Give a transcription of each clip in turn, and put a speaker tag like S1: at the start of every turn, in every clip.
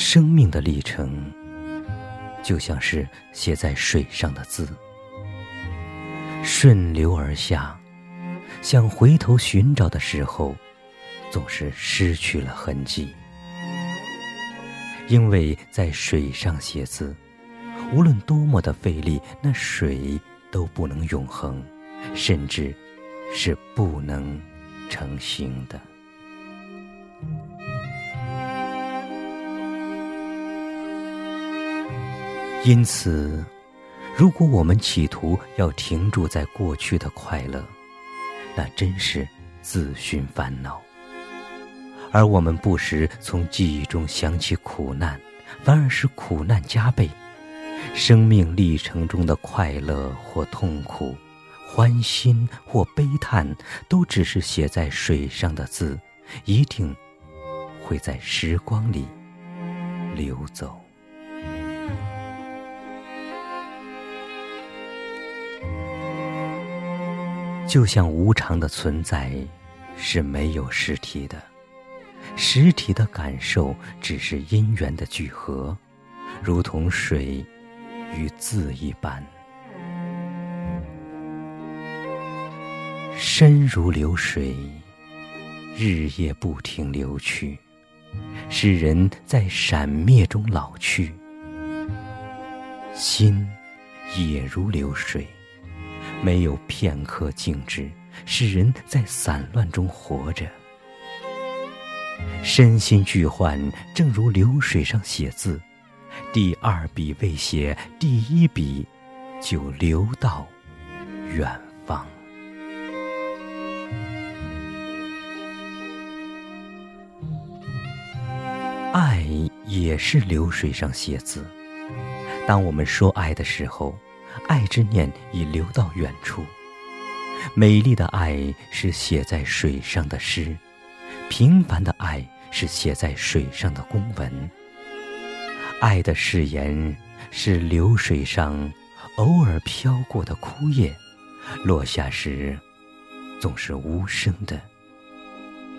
S1: 生命的历程，就像是写在水上的字，顺流而下，想回头寻找的时候，总是失去了痕迹。因为在水上写字，无论多么的费力，那水都不能永恒，甚至是不能成形的。因此，如果我们企图要停住在过去的快乐，那真是自寻烦恼；而我们不时从记忆中想起苦难，反而是苦难加倍。生命历程中的快乐或痛苦，欢欣或悲叹，都只是写在水上的字，一定会在时光里流走。就像无常的存在是没有实体的，实体的感受只是因缘的聚合，如同水与字一般，深如流水，日夜不停流去，使人在闪灭中老去；心也如流水。没有片刻静止，使人在散乱中活着。身心俱患，正如流水上写字，第二笔未写，第一笔就流到远方。爱也是流水上写字，当我们说爱的时候。爱之念已流到远处。美丽的爱是写在水上的诗，平凡的爱是写在水上的公文。爱的誓言是流水上偶尔飘过的枯叶，落下时总是无声的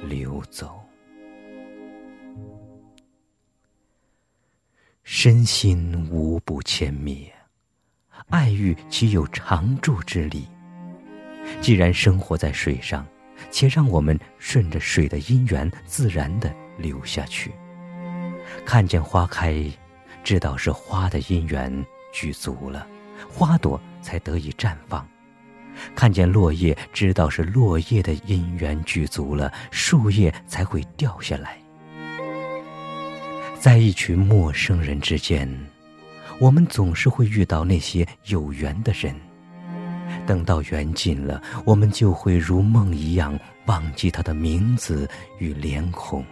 S1: 流走。身心无不迁灭。爱欲岂有长驻之理？既然生活在水上，且让我们顺着水的因缘，自然的流下去。看见花开，知道是花的因缘具足了，花朵才得以绽放；看见落叶，知道是落叶的因缘具足了，树叶才会掉下来。在一群陌生人之间。我们总是会遇到那些有缘的人，等到缘尽了，我们就会如梦一样忘记他的名字与脸孔。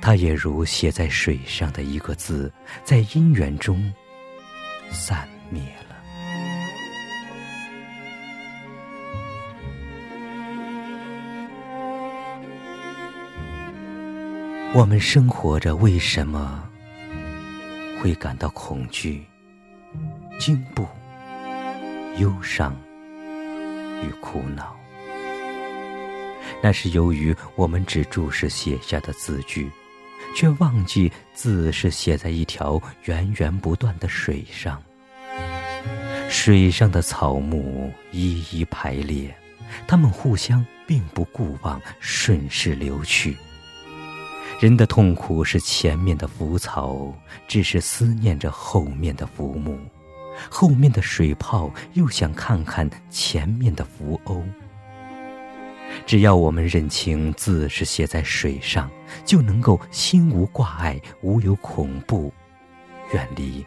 S1: 他也如写在水上的一个字，在因缘中散灭了。我们生活着，为什么？会感到恐惧、惊怖、忧伤与苦恼，那是由于我们只注视写下的字句，却忘记字是写在一条源源不断的水上。水上的草木一一排列，它们互相并不顾望，顺势流去。人的痛苦是前面的浮草，只是思念着后面的浮木；后面的水泡又想看看前面的浮鸥。只要我们认清字是写在水上，就能够心无挂碍，无有恐怖，远离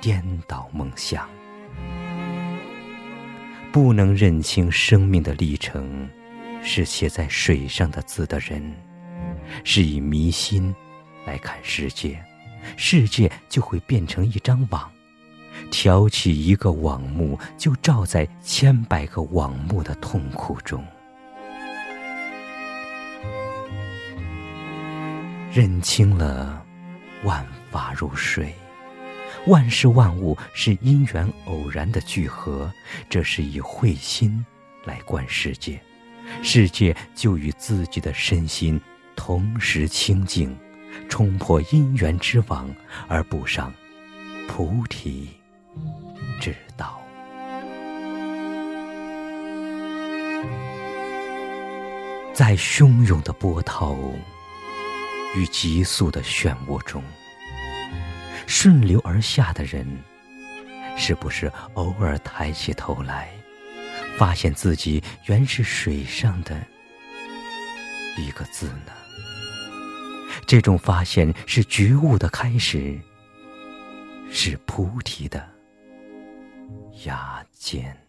S1: 颠倒梦想。不能认清生命的历程是写在水上的字的人。是以迷心来看世界，世界就会变成一张网，挑起一个网目，就罩在千百个网目的痛苦中。认清了，万法如水，万事万物是因缘偶然的聚合，这是以慧心来观世界，世界就与自己的身心。同时清净，冲破因缘之网，而步上菩提之道。在汹涌的波涛与急速的漩涡中，顺流而下的人，是不是偶尔抬起头来，发现自己原是水上的一个字呢？这种发现是觉悟的开始，是菩提的芽尖。